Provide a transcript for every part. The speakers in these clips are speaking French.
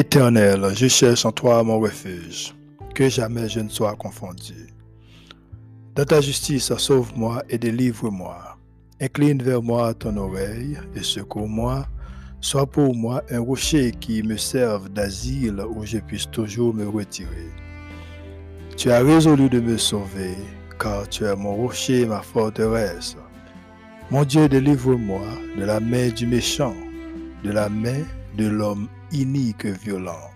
Éternel, je cherche en toi mon refuge, que jamais je ne sois confondu. Dans ta justice, sauve-moi et délivre-moi. Incline vers moi ton oreille et secours-moi. Sois pour moi un rocher qui me serve d'asile où je puisse toujours me retirer. Tu as résolu de me sauver, car tu es mon rocher ma forteresse. Mon Dieu, délivre-moi de la main du méchant, de la main de l'homme inique et violent.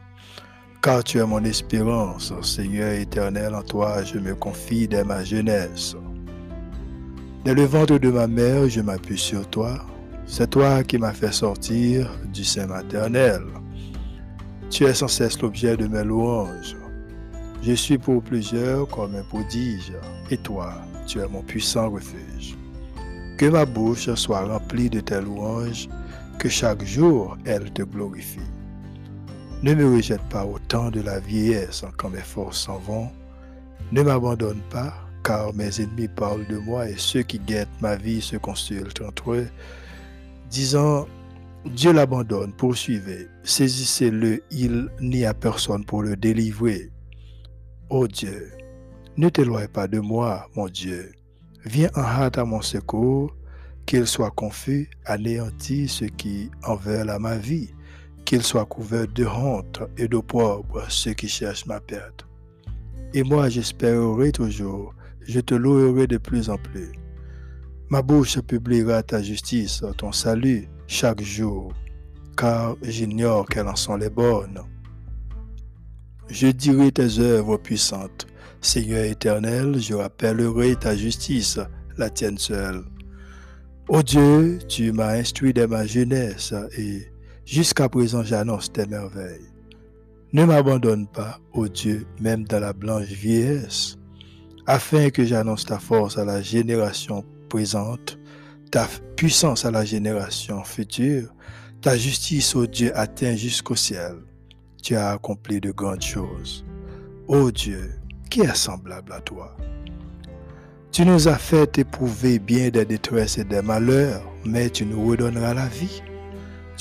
Car tu es mon espérance, Seigneur éternel, en toi je me confie dès ma jeunesse. Dès le ventre de ma mère, je m'appuie sur toi. C'est toi qui m'as fait sortir du sein maternel. Tu es sans cesse l'objet de mes louanges. Je suis pour plusieurs comme un prodige, et toi, tu es mon puissant refuge. Que ma bouche soit remplie de tes louanges, que chaque jour elle te glorifie. Ne me rejette pas au temps de la vieillesse quand mes forces s'en vont. Ne m'abandonne pas, car mes ennemis parlent de moi et ceux qui guettent ma vie se consultent entre eux, disant Dieu l'abandonne, poursuivez, saisissez-le, il n'y a personne pour le délivrer. Ô Dieu, ne t'éloigne pas de moi, mon Dieu. Viens en hâte à mon secours, qu'il soit confus, anéanti ceux qui en veulent à ma vie qu'il soit couvert de honte et d'opprobre ceux qui cherchent ma perte. Et moi j'espérerai toujours, je te louerai de plus en plus. Ma bouche publiera ta justice, ton salut, chaque jour, car j'ignore quelles en sont les bonnes. Je dirai tes œuvres puissantes. Seigneur éternel, je rappellerai ta justice, la tienne seule. Ô Dieu, tu m'as instruit dès ma jeunesse et Jusqu'à présent, j'annonce tes merveilles. Ne m'abandonne pas, ô Dieu, même dans la blanche vieillesse, afin que j'annonce ta force à la génération présente, ta puissance à la génération future, ta justice, ô Dieu, atteint jusqu'au ciel. Tu as accompli de grandes choses. Ô Dieu, qui est semblable à toi? Tu nous as fait éprouver bien des détresses et des malheurs, mais tu nous redonneras la vie.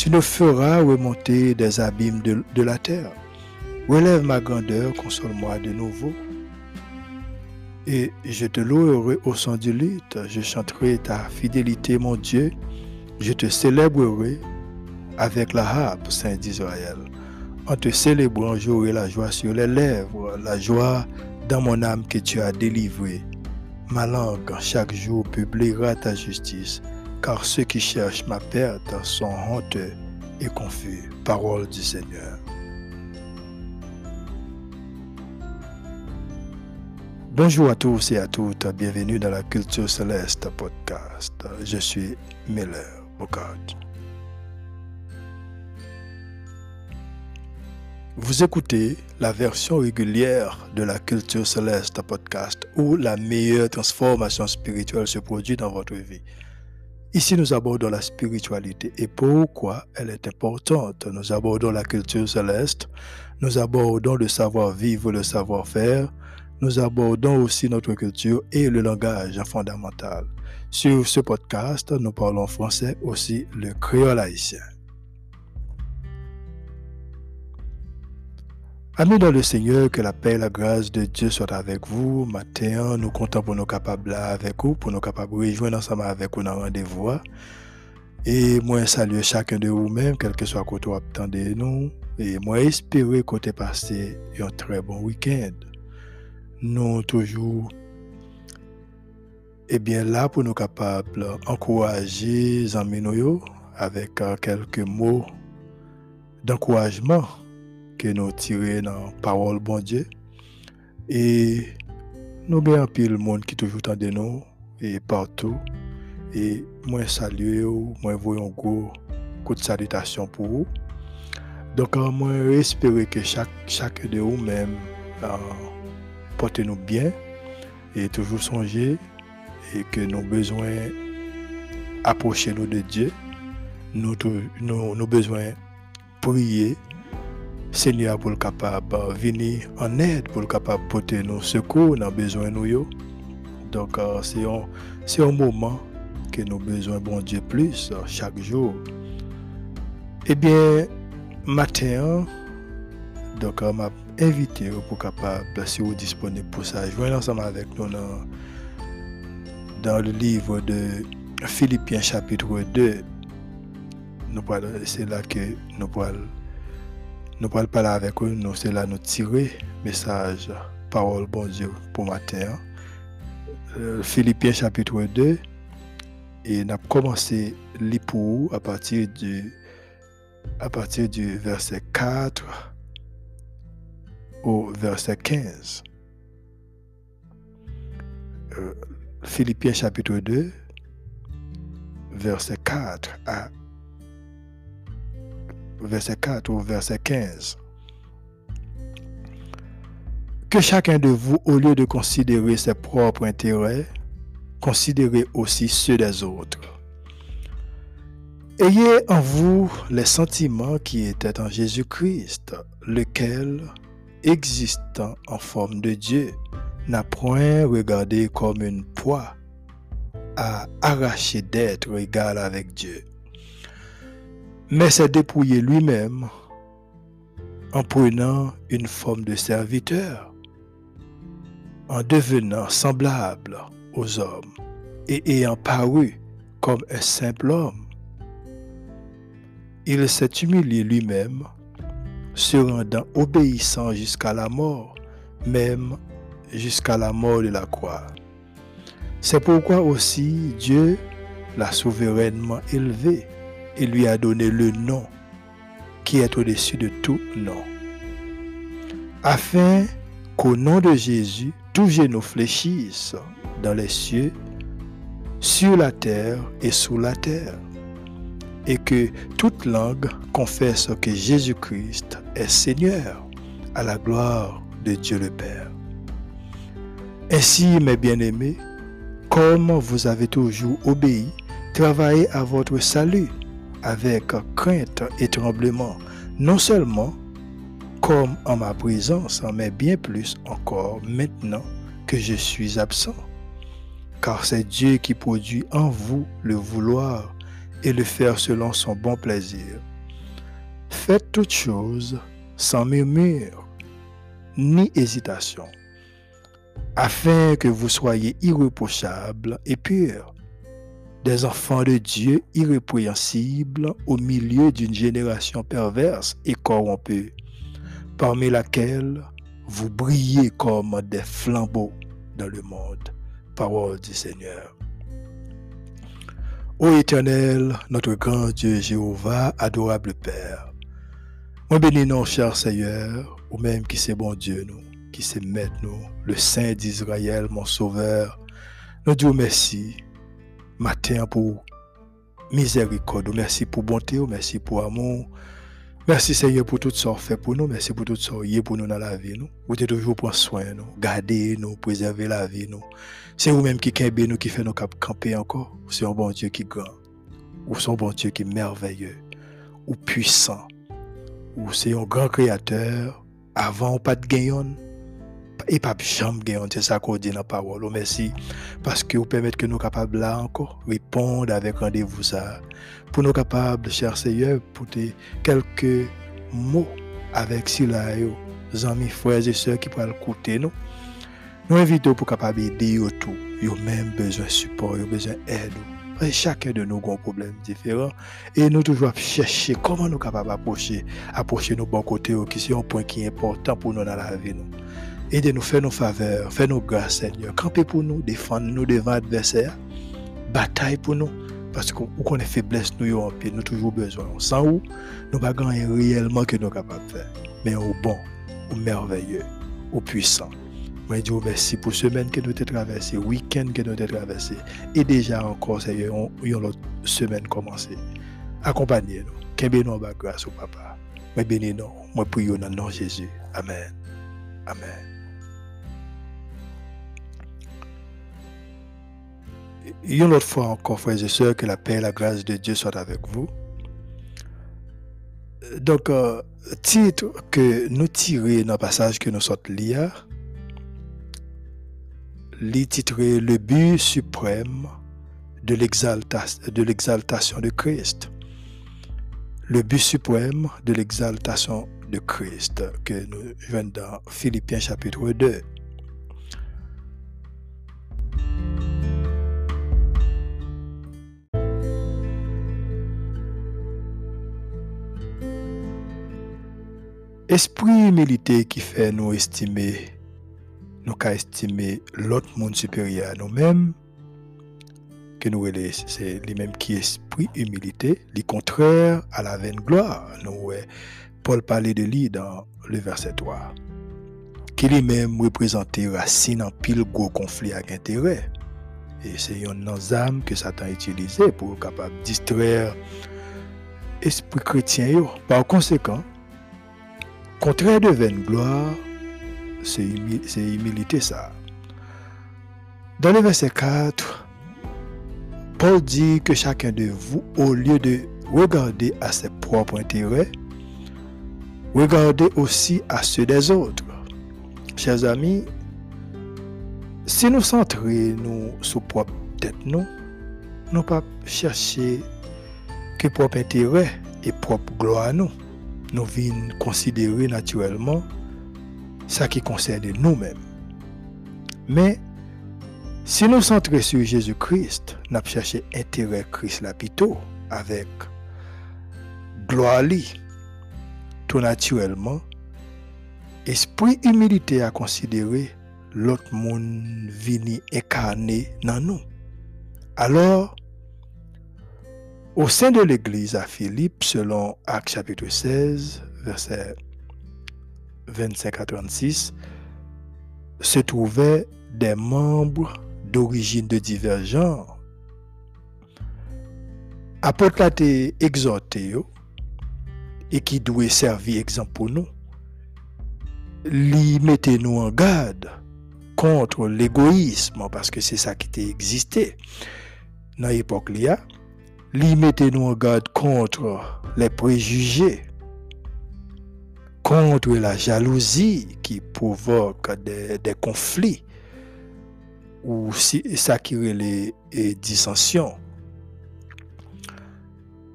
Tu nous feras remonter des abîmes de, la terre. Relève ma grandeur, console-moi de nouveau. Et je te louerai au son du lutte, je chanterai ta fidélité, mon Dieu. Je te célébrerai avec la harpe, Saint d'Israël. En te célébrant, j'aurai la joie sur les lèvres, la joie dans mon âme que tu as délivrée. Ma langue chaque jour publiera ta justice car ceux qui cherchent ma perte sont honteux et confus. Parole du Seigneur. Bonjour à tous et à toutes, bienvenue dans la Culture Céleste podcast. Je suis Miller Bocard. Vous écoutez la version régulière de la Culture Céleste podcast où la meilleure transformation spirituelle se produit dans votre vie. Ici, nous abordons la spiritualité et pourquoi elle est importante. Nous abordons la culture céleste, nous abordons le savoir-vivre, le savoir-faire, nous abordons aussi notre culture et le langage fondamental. Sur ce podcast, nous parlons français aussi le créole haïtien. Amis dans le Seigneur, que la paix et la grâce de Dieu soient avec vous. Matin, nous comptons pour nous capables avec vous, pour nous capables de rejoindre ensemble avec vous dans rendez-vous. Et moi, saluer chacun de vous-même, quel que soit côté attendez nous. Et moi, espérer que vous passé un très bon week-end. Nous toujours eh bien là pour nous capables d'encourager les amis avec euh, quelques mots d'encouragement que nous tirons dans la parole bon Dieu. Et nous avons un le monde qui toujours de nous et partout. Et moi saluer moi voyons un gros coup de salutation pour vous. Donc euh, moi espérer que chaque, chaque de vous même euh, portez-nous bien et toujours songer et que nous besoin approcher nous de Dieu. Nous, nous, nous besoin prier Seigneur pour le capable venir en aide pour le capable porter nos secours dans besoin nous donc euh, c'est un un moment que nous besoin bon Dieu plus chaque jour. Eh bien matin Donc, on m'a invité pour capable, si vous disponible pour ça, joindre ensemble avec nous dans, dans le livre de Philippiens chapitre 2. C'est là que nous pourrons nous pourrons parler avec eux, nous, c'est là nous tirer message, parole bon Dieu pour matin. Euh, Philippiens chapitre 2, et nous avons commencé l'hypo à partir du à partir du verset 4 au verset 15. Euh, Philippiens chapitre 2, verset 4 à verset 4 au verset 15. Que chacun de vous, au lieu de considérer ses propres intérêts, considérez aussi ceux des autres. Ayez en vous les sentiments qui étaient en Jésus-Christ, lequel, existant en forme de Dieu, n'a point regardé comme une poids à arracher d'être égal avec Dieu mais s'est dépouillé lui-même en prenant une forme de serviteur, en devenant semblable aux hommes et ayant paru comme un simple homme. Il s'est humilié lui-même, se rendant obéissant jusqu'à la mort, même jusqu'à la mort de la croix. C'est pourquoi aussi Dieu l'a souverainement élevé et lui a donné le nom qui est au-dessus de tout nom, afin qu'au nom de Jésus, tous genou fléchissent dans les cieux, sur la terre et sous la terre, et que toute langue confesse que Jésus-Christ est Seigneur, à la gloire de Dieu le Père. Ainsi, mes bien-aimés, comme vous avez toujours obéi, travaillez à votre salut avec crainte et tremblement, non seulement comme en ma présence, mais bien plus encore maintenant que je suis absent. Car c'est Dieu qui produit en vous le vouloir et le faire selon son bon plaisir. Faites toutes choses sans murmure ni hésitation, afin que vous soyez irréprochables et purs des enfants de Dieu irrépréhensibles au milieu d'une génération perverse et corrompue, parmi laquelle vous brillez comme des flambeaux dans le monde. Parole du Seigneur. Ô Éternel, notre grand Dieu Jéhovah, adorable Père, moi bénis non, cher Seigneur, ou même qui c'est bon Dieu, nous, qui c'est maître, nous, le Saint d'Israël, mon Sauveur. Nous disons merci matin pour miséricorde. Merci pour bonté, merci pour amour. Merci Seigneur pour tout ça fait pour nous. Merci pour tout ça pour nous dans la vie. Nous. Vous êtes toujours pour soin, nous, garder nous, préserver la vie. nous. C'est vous-même qui camper nous, qui fait nos camper encore. C'est un bon Dieu qui grand. Ou c'est un bon Dieu qui est merveilleux. Ou puissant. Ou c'est un grand créateur. Avant, pas de gagnant et pas jamais qu'on dit dans la parole. Merci parce que vous permettez que nous capables là encore répondre avec rendez-vous ça. Pour nous capables, cher Seigneur, pour quelques mots avec cela, amis, frères et sœurs qui pourraient écouter nous. Nous invitons pour capable aider tout. Ils ont même besoin de support, ils ont besoin d'aide. Chacun de nous a un problème différent et nous toujours chercher comment nous capables d'approcher approcher nos bons côtés qui sont un point qui est important pour nous dans la vie. Aidez-nous, fais nos faveurs, fais nos grâces, Seigneur. Campez pour nous, défendez-nous devant l'adversaire. Bataille pour nous. Parce qu'on connaît faiblesse, nous avons nous toujours besoin. Sans où, nous ne pouvons rien réellement que nous sommes capables de faire. Mais au bon, au merveilleux, au puissant. Je vous remercie pour semaine que nous avons traversée, week-end que nous avons traversé. Et déjà encore, Seigneur, une autre semaine commencée. Accompagnez-nous. Qu'aimez nous grâce au Papa. Moi, bénis-nous. Moi, prions dans le nom de Jésus. Amen. Amen. Une autre fois encore, frères et sœurs, que la paix et la grâce de Dieu soient avec vous. Donc, euh, titre que nous tirons dans le passage que nous sommes lire, titré Le but suprême de l'exaltation de Christ. Le but suprême de l'exaltation de Christ que nous venons dans Philippiens chapitre 2. Esprit humilité qui fait nous estimer, nous qu'à estimer l'autre monde supérieur à nous-mêmes, que nous c'est les mêmes qui esprit humilité, les contraire à la vaine gloire. Paul parlait de lui dans le verset 3. Qui lui-même représentait racine en pile gros conflit avec intérêt. Et c'est un nos âmes que Satan a utilisé pour capable distraire esprit chrétien. Par conséquent, contraire de vaine gloire, c'est humilité ça. Dans le verset 4, Paul dit que chacun de vous, au lieu de regarder à ses propres intérêts, regardez aussi à ceux des autres. Chers amis, si nous centrons nous sur propre tête, nous, nous pas chercher que propre intérêt et propre gloire à nous. Nous venons considérer naturellement ce qui concerne nous-mêmes. Mais si nous centrons sur Jésus-Christ, nous cherchons intérêt Christ lapito avec gloire. Tout naturellement, esprit humilité à considérer l'autre monde vini incarné dans nous. Alors, au sein de l'Église à Philippe, selon Actes chapitre 16, verset 25 à 36, se trouvaient des membres d'origine de divers genres. Apôtre a été exhorté et qui doit servir exemple pour nous. Li mettez nous en garde contre l'égoïsme parce que c'est ça qui existé dans l'époque. Li mettez nous en garde contre les préjugés, contre la jalousie qui provoque des conflits ou si, les dissensions.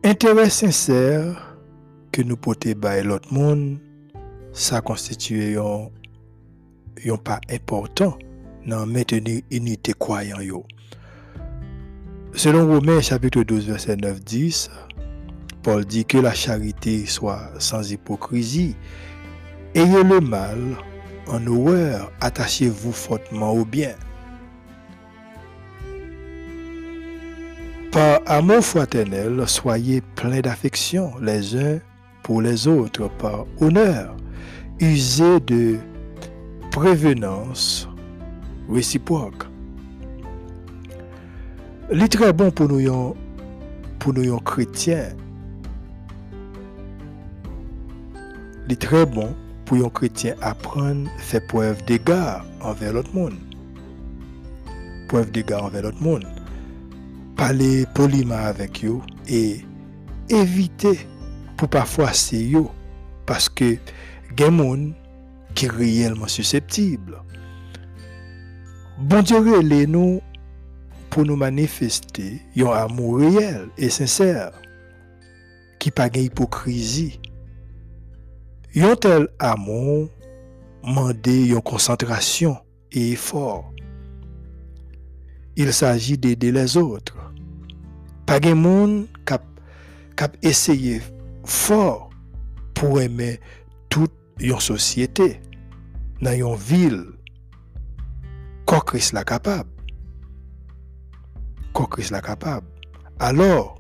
Intérêt sincère que nous portons par l'autre monde, ça constitue un, pas important dans maintenir unité croyant. Selon Romains chapitre 12 verset 9 10, Paul dit que la charité soit sans hypocrisie. Ayez le mal en horreur, attachez-vous fortement au bien. Par amour fraternel, soyez pleins d'affection les uns pour les autres, par honneur, usez de prévenance réciproque. Il est très bon pour nous, pour nous chrétiens. Il est très bon pour un chrétien apprendre faire preuve d'égard envers l'autre monde. Preuve d'égard envers l'autre monde parler poliment avec eux et éviter pour parfois c'est eux parce que des gens qui sont réellement susceptibles. Bon Dieu les nous pour nous manifester un amour réel et sincère qui pas d'hypocrisie. Un tel amour demande une concentration et effort. Il s'agit d'aider les autres pas de monde qui a essayé fort pour aimer toute une société, dans une ville, quoi Christ la capable. Christ la capable. Alors,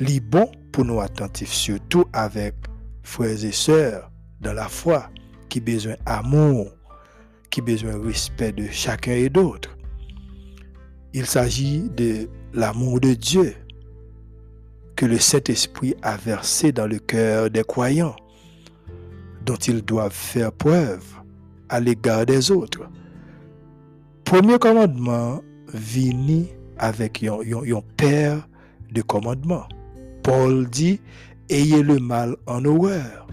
est bon pour nous attentifs, surtout avec frères et sœurs dans la foi, qui besoin d'amour, qui besoin respect de chacun et d'autre. Il s'agit de l'amour de Dieu, que le Saint-Esprit a versé dans le cœur des croyants, dont ils doivent faire preuve à l'égard des autres. Premier commandement vini avec un, père de commandement. Paul dit, ayez le mal en horreur.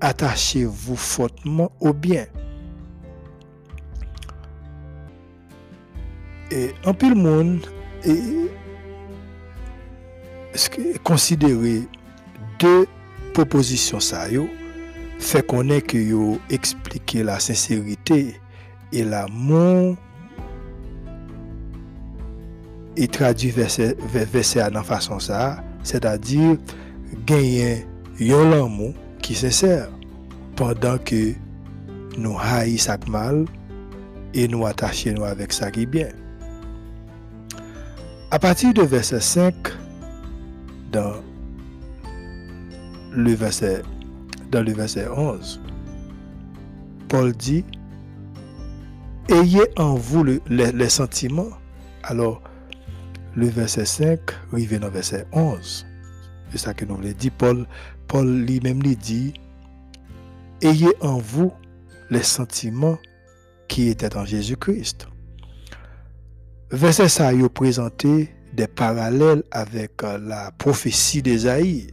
Attachez-vous fortement au bien. Et en pile monde, et considérer deux propositions ça fait connaître que yo expliqué la sincérité et l'amour et traduit verset verset dans façon ça, c'est-à-dire gagner yon l'amour qui sincère pendant que nous haïssons mal et nous attachons avec ça qui est bien. À partir de verset 5, dans le verset, dans le verset 11, Paul dit, Ayez en vous les, sentiments. Alors, le verset 5 arrive dans le verset 11. C'est ça que nous voulons dire. Paul, Paul lui-même lui dit, Ayez en vous les sentiments qui étaient en Jésus-Christ. Verset ça a présenté des parallèles avec euh, la prophétie d'Ésaïe,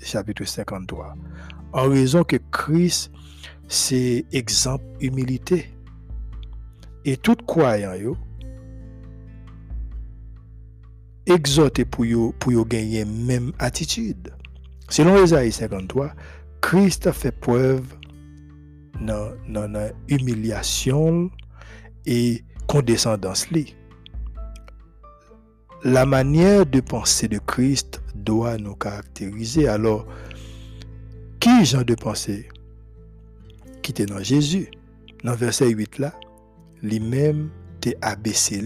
chapitre 53. En raison que Christ, c'est exemple humilité. Et tout croyant, yo, exhorté pour yo, pour gagner même attitude. Selon Ésaïe 53, Christ a fait preuve dans l'humiliation et condescendance. La manière de penser de Christ doit nous caractériser. Alors, qui genre de pensée qui était dans Jésus? Dans verset 8 là, lui-même t'es abaissé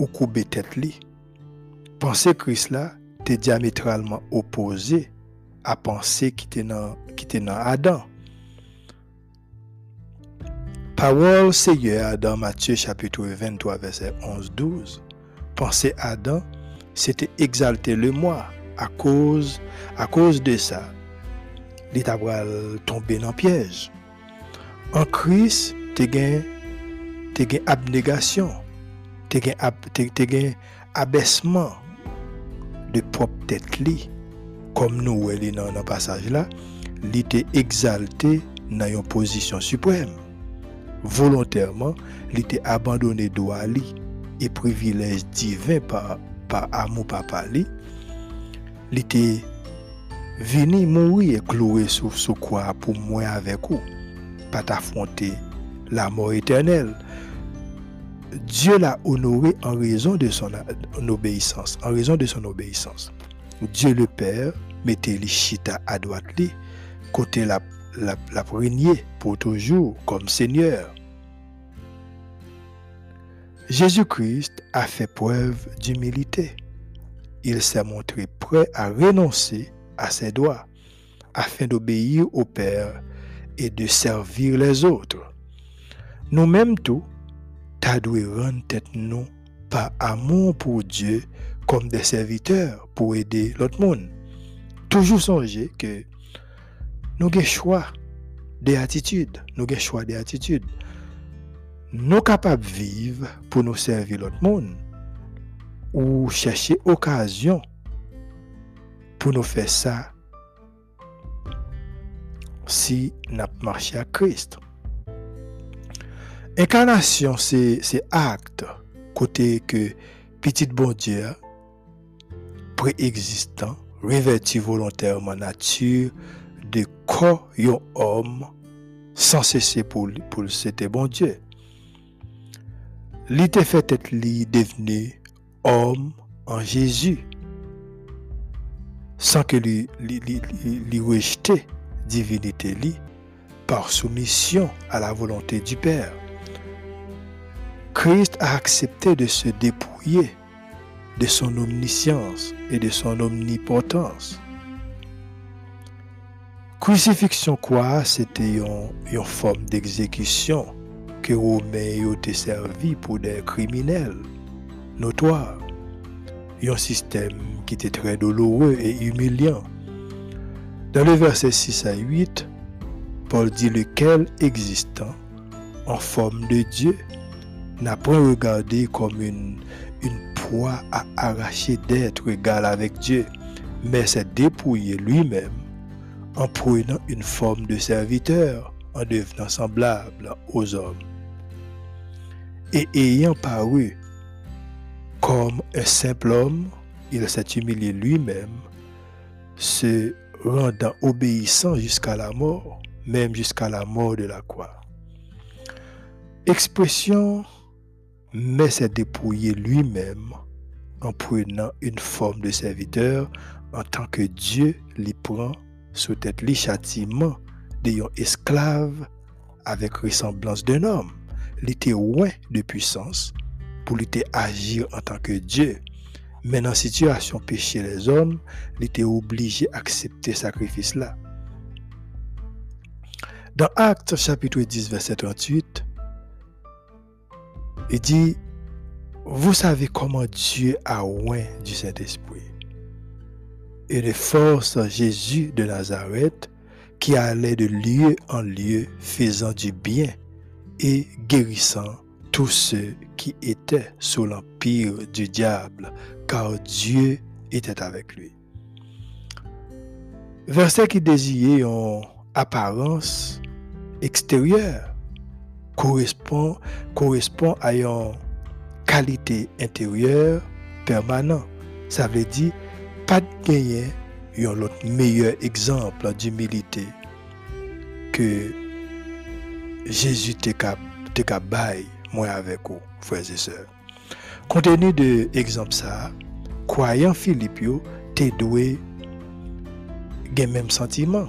ou coupé tête li. Penser Christ là, t'es diamétralement opposé à penser qui était dans qui dans Adam. Parole Seigneur dans Matthieu chapitre 23 verset 11-12. Penser Adam, c'était exalter le moi à cause, à cause de ça. L'État tomber dans piège. En Christ, tu as abnégation, tu as abaissement de propre tête comme nous dans le passage là, il était exalté dans une position suprême volontairement, il était abandonné droit et privilège divin par, par amour papa li. Il était venu mourir et cloué sur ce quoi pour moi avec vous, pas affronter la mort éternelle. Dieu l'a honoré en raison de son obéissance, en raison de son obéissance. Dieu le Père mettait les à droite côté la la, pour toujours comme Seigneur. Jésus-Christ a fait preuve d'humilité. Il s'est montré prêt à renoncer à ses droits afin d'obéir au Père et de servir les autres. Nous-mêmes tout, nous par amour pour Dieu comme des serviteurs pour aider l'autre monde. Toujours songer que nous avons choix des attitudes. Nous avons choix des attitudes. Nous capables de vivre pour nous servir l'autre monde ou chercher occasion pour nous faire ça si nous marché à Christ. Incarnation, c'est acte côté que petit bon Dieu préexistant revêtu volontairement nature de corps yon sans cesser pour, pour c'était bon Dieu. Il était fait être devenu homme en Jésus sans que lui, lui, rejeter divinité li par soumission à la volonté du Père. Christ a accepté de se dépouiller de son omniscience et de son omnipotence Crucifixion quoi, c'était une, forme d'exécution que Romains ont servi pour des criminels notoires. Un système qui était très douloureux et humiliant. Dans le verset 6 à 8, Paul dit lequel existant en forme de Dieu n'a pas regardé comme une, une proie à arracher d'être égal avec Dieu, mais s'est dépouillé lui-même en prenant une forme de serviteur, en devenant semblable aux hommes. Et ayant paru comme un simple homme, il s'est humilié lui-même, se rendant obéissant jusqu'à la mort, même jusqu'à la mort de la croix. Expression, mais s'est dépouillé lui-même en prenant une forme de serviteur en tant que Dieu lui prend sous tête les châtiments d'ayant esclave avec ressemblance d'un homme. Il était loin de puissance pour lutter agir en tant que Dieu. Mais dans la situation péché les hommes, il était obligé d'accepter ce sacrifice-là. Dans Actes chapitre 10, verset 38, il dit, vous savez comment Dieu a oint du Saint-Esprit et de force Jésus de Nazareth qui allait de lieu en lieu faisant du bien et guérissant tous ceux qui étaient sous l'empire du diable, car Dieu était avec lui. Verset qui désignait en apparence extérieure correspond, correspond à une qualité intérieure permanente. Ça veut dire pas de gagner un autre meilleur exemple d'humilité que Jésus te bail moi avec vous, frères et sœurs. Compte de l'exemple ça, croyant Philippe, te doué le même sentiment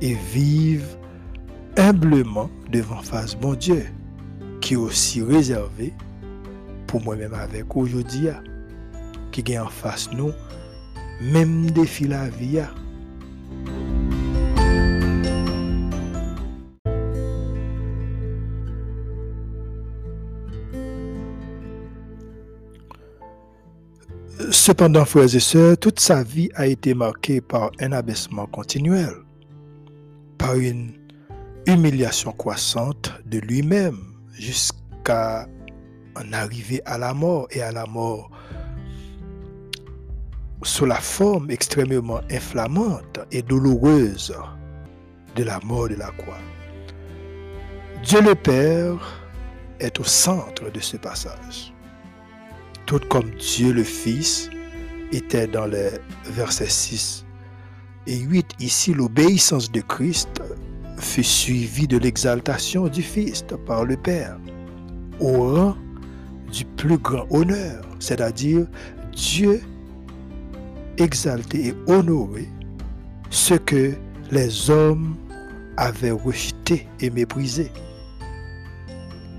et vivre humblement devant face bon Dieu, qui est aussi réservé pour moi-même avec aujourd'hui, qui est en face nous, même défi la vie. Cependant, frères et sœurs, toute sa vie a été marquée par un abaissement continuel, par une humiliation croissante de lui-même jusqu'à en arriver à la mort et à la mort sous la forme extrêmement inflammante et douloureuse de la mort de la croix. Dieu le Père est au centre de ce passage. Tout comme Dieu le Fils était dans les versets 6 et 8, ici l'obéissance de Christ fut suivie de l'exaltation du Fils par le Père au rang du plus grand honneur, c'est-à-dire Dieu exalter et honorer ce que les hommes avaient rejeté et méprisé.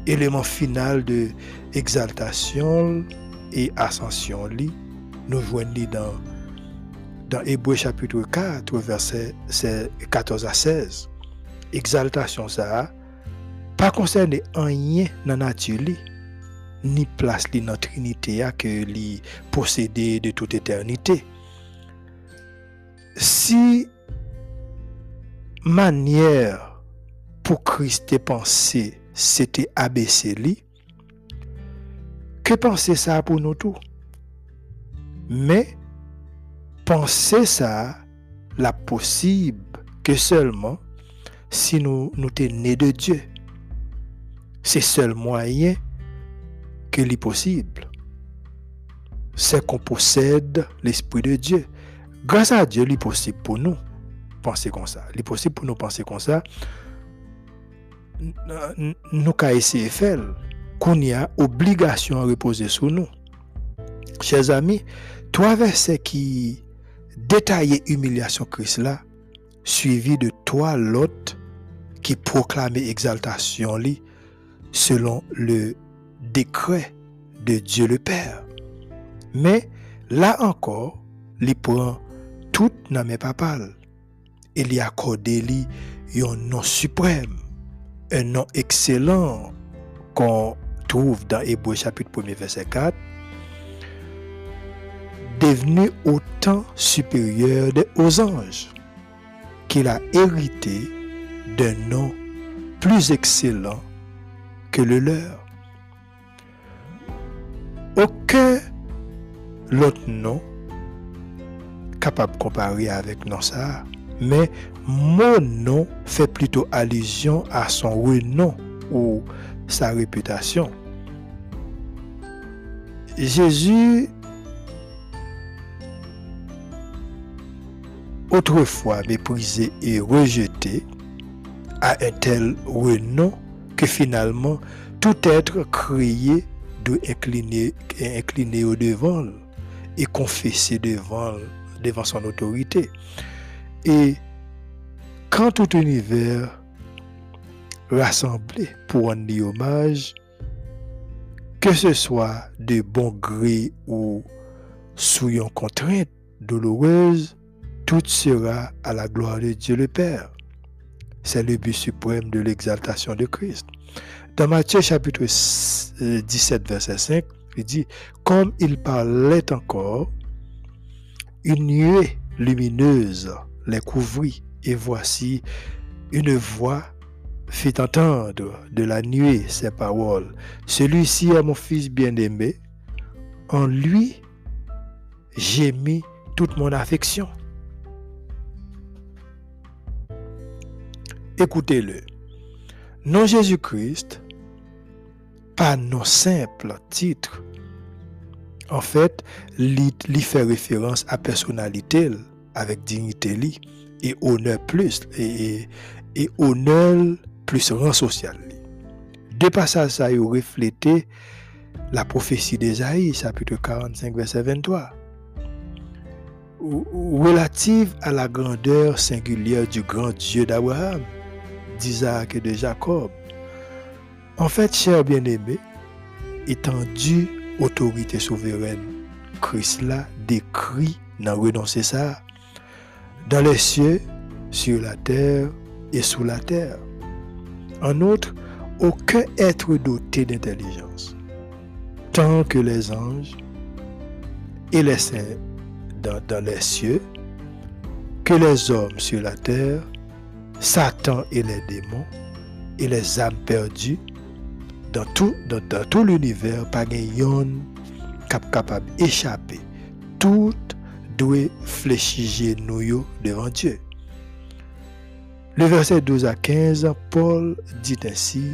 Élément final de exaltation et ascension, nous voyons dans, dans Hébreu chapitre 4, verset 14 à 16. Exaltation, ça pas concerné rien dans la nature, ni place dans la Trinité que li possédé de toute éternité si manière pour Christ penser c'était abaisser lui, que penser ça pour nous tous? Mais penser ça la possible que seulement si nous nous nés de Dieu. C'est seul moyen que l'est possible. C'est qu'on possède l'Esprit de Dieu. Grâce à Dieu, il est possible pour nous penser comme ça. Il est possible pour nous penser comme ça. Nous avons essayé de faire qu'on y a obligation à reposer sur nous. Chers amis, trois versets qui détaillent l'humiliation Christ là, suivi de trois l'autre qui proclamaient exaltation selon le décret de Dieu le Père. Mais là encore, il prend tout nan men papal. Il y accordé li un nom suprême, un nom excellent qu'on trouve dans Hébreu chapitre 1 verset 4, devenu autant supérieur aux anges, qu'il a hérité d'un nom plus excellent que le leur. Aucun l'autre nom capable de comparer avec non ça, mais mon nom fait plutôt allusion à son renom ou sa réputation. Jésus autrefois méprisé et rejeté, à un tel renom que finalement tout être créé doit incliner, incliner au devant et confesser devant, devant son autorité. Et quand tout univers rassemblé pour rendre hommage, que ce soit de bon gré ou sous une contrainte douloureuse, tout sera à la gloire de Dieu le Père. C'est le but suprême de l'exaltation de Christ. Dans Matthieu chapitre 17, euh, verset 5, il dit, comme il parlait encore, une nuée lumineuse les couvrit, et voici une voix fit entendre de la nuée ces paroles. Celui-ci est mon fils bien-aimé, en lui j'ai mis toute mon affection. Écoutez-le. Non Jésus-Christ, pas non simple titre. En fait, il fait référence à personnalité avec dignité et honneur plus et, et, honneur plus rang social. Deux passages ça y reflété la prophétie d'Ésaïe, chapitre 45, verset 23 relative à la grandeur singulière du grand Dieu d'Abraham, d'Isaac et de Jacob. En fait, cher bien-aimé, étendu autorité souveraine, Christ l'a décrit dans renoncer ça, dans les cieux, sur la terre et sous la terre. En outre, aucun être doté d'intelligence, tant que les anges et les saints dans, les cieux, que les hommes sur la terre, Satan et les démons, et les âmes perdues, dans tout, dans, tout l'univers, pas cap capable d'échapper. Tout doit fléchir nous devant Dieu. Le verset 12 à 15, Paul dit ainsi,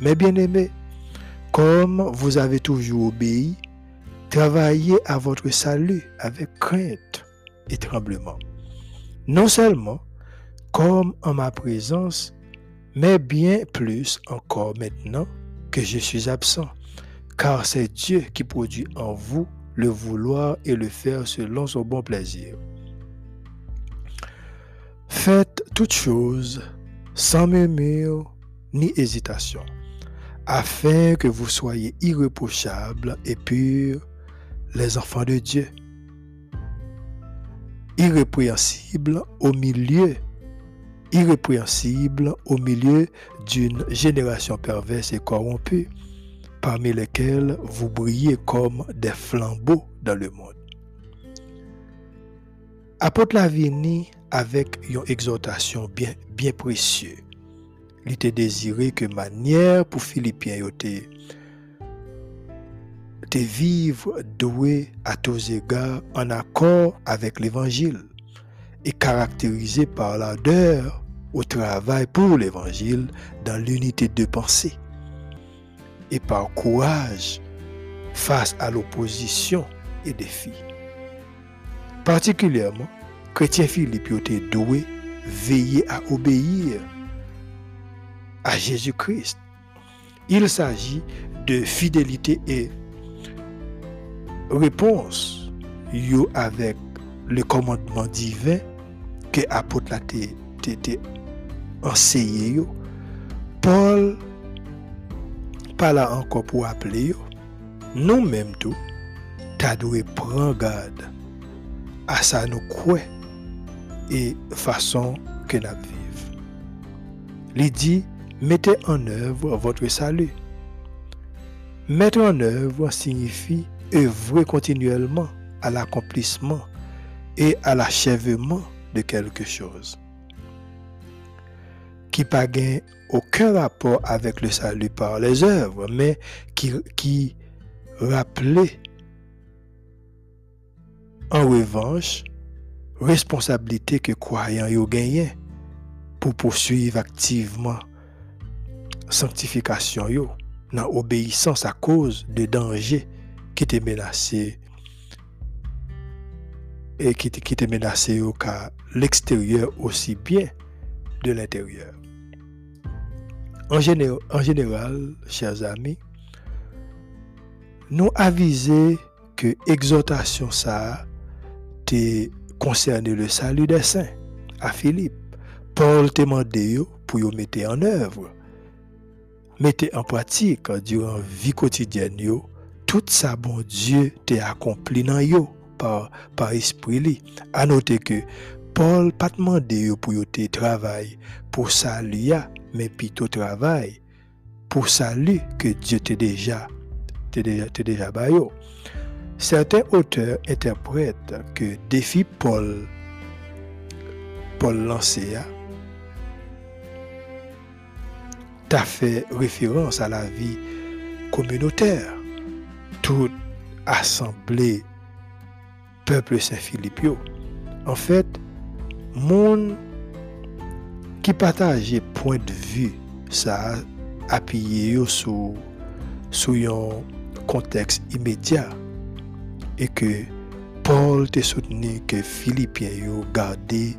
Mes bien-aimés, comme vous avez toujours obéi, Travaillez à votre salut avec crainte et tremblement. Non seulement comme en ma présence, mais bien plus encore maintenant que je suis absent, car c'est Dieu qui produit en vous le vouloir et le faire selon son bon plaisir. Faites toutes choses sans murmure ni hésitation, afin que vous soyez irréprochables et purs les enfants de Dieu, irrépréhensibles au milieu, irrépréhensibles au milieu d'une génération perverse et corrompue, parmi lesquelles vous brillez comme des flambeaux dans le monde. Apôtre Lavini avec une exhortation bien, bien précieuse. Il était désiré que manière pour Philippiens de vivre doué à tous égards en accord avec l'Évangile et caractérisé par l'ardeur au travail pour l'Évangile dans l'unité de pensée et par courage face à l'opposition et défis. Particulièrement, chrétien Philippe était doué, veiller à obéir à Jésus-Christ. Il s'agit de fidélité et réponse avec le commandement divin que apôtre la été enseigné yo. Paul encore pour appeler nous même tout t'as dû prendre garde à ça nous quoi et façon que nous vivons. Il dit mettez en œuvre votre salut. Mettre en œuvre signifie œuvrer continuellement à l'accomplissement et à l'achèvement de quelque chose qui n'a aucun rapport avec le salut par les œuvres, mais qui, rappelait en revanche responsabilité que croyants y gagné pour poursuivre activement sanctification dans obéissance à cause de dangers qui était menacé et qui, qui te menacé au cas l'extérieur aussi bien de l'intérieur. En, général, chers amis, nous aviser que exhortation ça te concerné le salut des saints à Philippe. Paul te demandé pour y mettre en œuvre. Mettez en pratique durant la vie quotidienne tout ça bon Dieu t'a accompli dans yo par, esprit li. À noter que Paul pas demandé pour yo te travail pour salut mais plutôt travail pour salut que Dieu t'a déjà t'es déjà, déjà bayo. Certains auteurs interprètent que défi Paul Paul lancé a fait référence à la vie communautaire toute assemblée peuple Saint-Philippe. En fait, monde qui partageait point de vue ça appuyé sur sur contexte immédiat et que Paul te soutenu que Philippiens yo gardé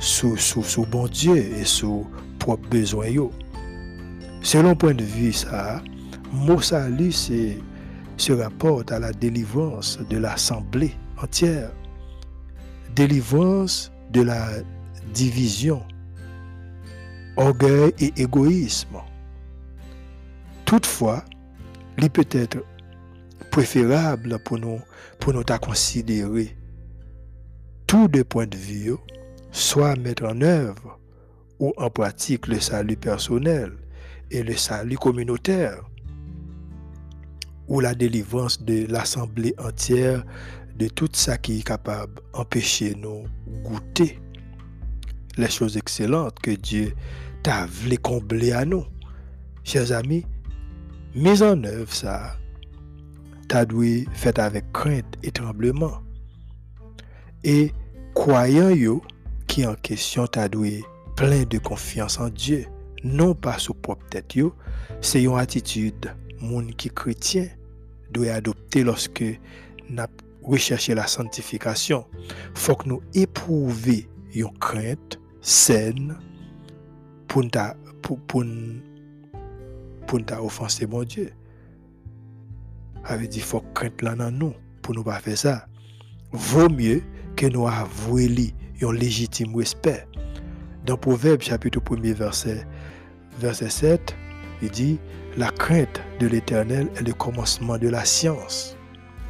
sous, sous bon Dieu et sous propre besoin yo. Selon point de vue ça, mot salut c'est se rapporte à la délivrance de l'assemblée entière, délivrance de la division, orgueil et égoïsme. Toutefois, il peut être préférable pour nous, pour nous considérer tous deux points de vue, soit mettre en œuvre ou en pratique le salut personnel et le salut communautaire ou la délivrance de l'assemblée entière de tout ça qui est capable d'empêcher nous goûter les choses excellentes que Dieu t'a voulu combler à nous. Chers amis, mise en œuvre ça, t'as dû avec crainte et tremblement. Et croyant yo qui en question t'a dû plein de confiance en Dieu, non pas sous propre tête c'est une attitude moun qui chrétien doit adopter lorsque nous recherché la sanctification. faut que nous éprouvions une crainte saine pour ne pour, pour, pour offenser mon Dieu. Avait dit faut crainte là dans nous pour nous pas faire ça. Vaut mieux que nous avouions un légitime respect. Dans Proverbe chapitre 1 verset verset 7, il dit la crainte de l'Éternel est le commencement de la science.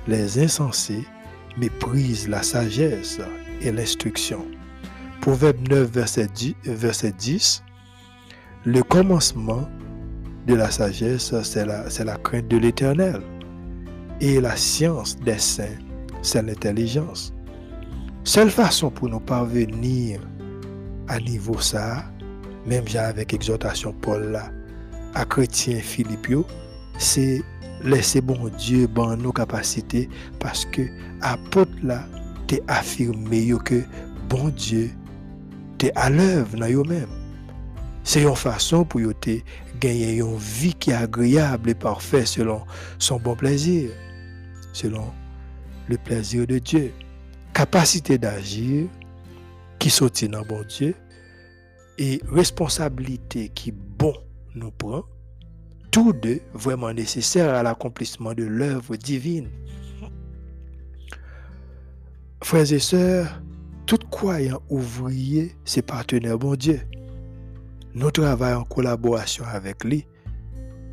Les insensés méprisent la sagesse et l'instruction. Proverbe 9, verset 10, verset 10, Le commencement de la sagesse, c'est la, la crainte de l'Éternel. Et la science des saints, c'est l'intelligence. Seule façon pour nous parvenir à niveau ça, même avec exhortation Paul là, à chrétien Philippe, c'est laisser bon Dieu bon nos capacités parce que apôtre là, t'es affirmé que bon Dieu t'es à l'œuvre dans eux-mêmes. C'est une façon pour te gagner une vie qui est agréable et parfaite selon son bon plaisir, selon le plaisir de Dieu. Capacité d'agir qui sortit dans bon Dieu et responsabilité qui bon nous prend, tous deux vraiment nécessaires à l'accomplissement de l'œuvre divine. Frères et sœurs, tout croyant ouvrier, c'est partenaire bon Dieu. Nous travaillons en collaboration avec lui.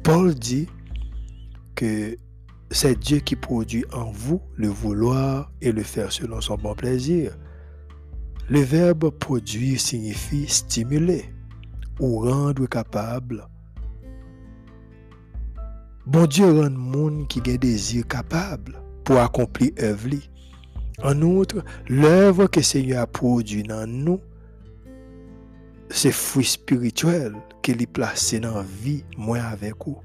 Paul dit que c'est Dieu qui produit en vous le vouloir et le faire selon son bon plaisir. Le verbe produire signifie stimuler ou rendre capable. Bon Dieu rend monde qui a désir capable pour accomplir l'œuvre. En outre, l'œuvre que Seigneur a produit dans nous, c'est fruit spirituel qu'il a placé dans la vie, moi avec vous.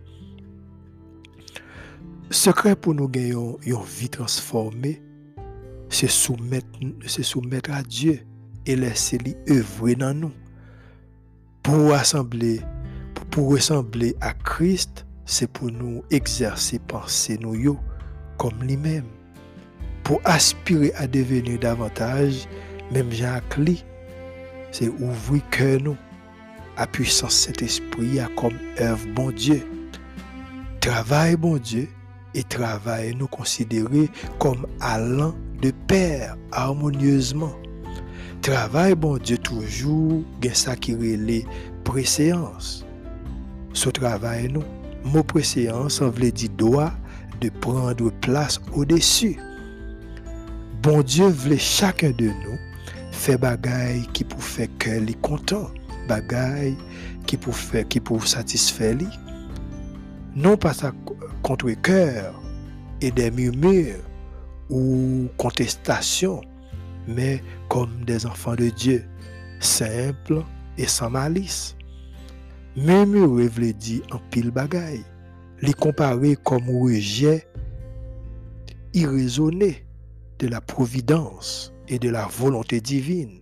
Secret pour nous gagner une vie transformée, c'est soumettre, soumettre à Dieu et laisser lui œuvrer dans nous pour pour ressembler à Christ, c'est pour nous exercer penser nous comme lui-même. pour aspirer à devenir davantage, même Lee, c'est ouvrir que nous à puissance cet esprit comme œuvre bon Dieu. Travail bon Dieu et travail nous considérer comme allant de pair harmonieusement. Travail bon Dieu toujours gain ça qui relève préséance. Ce travail nous, mot préséance en veut dire droit de prendre place au-dessus. Bon Dieu voulait chacun de nous faire bagaille qui pour faire cœur les content, bagaille qui pour faire qui pour satisfaire. Non pas ça contre cœur et des murmures ou contestations, mais comme des enfants de Dieu, simples et sans malice. Murmurer veut dire en pile bagaille, les comparer comme rejet irraisonné de la providence et de la volonté divine.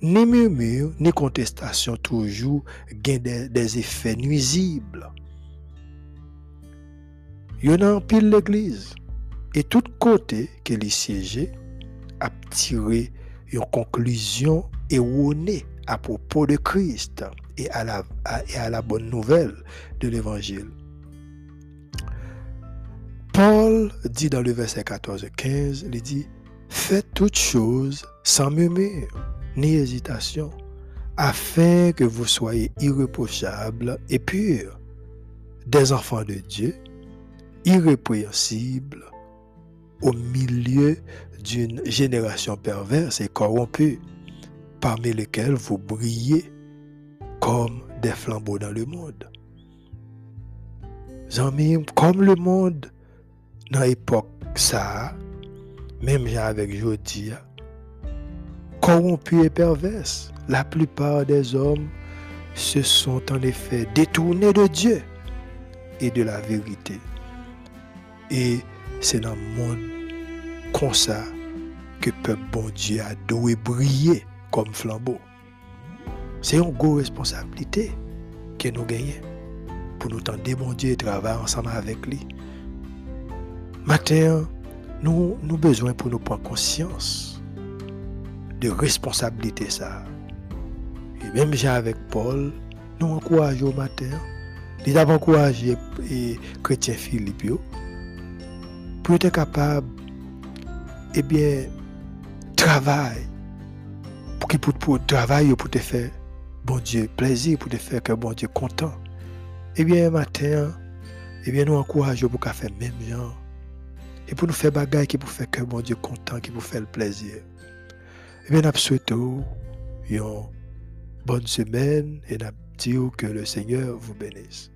Ni murmure, ni contestation toujours gagnent des, effets nuisibles. Il y en a en pile l'église. Et tout côté qu'elle y siégeait a tiré une conclusion erronée à propos de Christ et à la, et à la bonne nouvelle de l'évangile. Paul dit dans le verset 14 et 15, il dit, Faites toutes choses sans murmure ni hésitation, afin que vous soyez irréprochables et purs, des enfants de Dieu, irrépréhensibles, au milieu d'une génération perverse et corrompue, parmi lesquelles vous brillez comme des flambeaux dans le monde. Comme le monde dans l'époque ça, même avec Jodia, corrompu et perverse, la plupart des hommes se sont en effet détournés de Dieu et de la vérité. Et c'est dans le monde comme ça que peuple bon Dieu a doué briller comme flambeau. C'est une grosse responsabilité que nous gagnons pour nous tendre bon Dieu et travailler ensemble avec lui. Matin, nous avons besoin pour nous prendre conscience de responsabilité ça. Et même avec Paul, nous encourageons au matin, nous avons encouragé les chrétiens Philippe pour être capable, eh bien, travailler, pour qu'il pour, travailler pour te faire bon Dieu plaisir, pour te faire que bon Dieu content. Eh bien, matin, eh bien, nous encourageons pour faire même genre et pour nous faire bagaille qui pour faire que mon Dieu content, qui pour faire le plaisir. Eh bien, nous souhaitons une bonne semaine et nous que le Seigneur vous bénisse.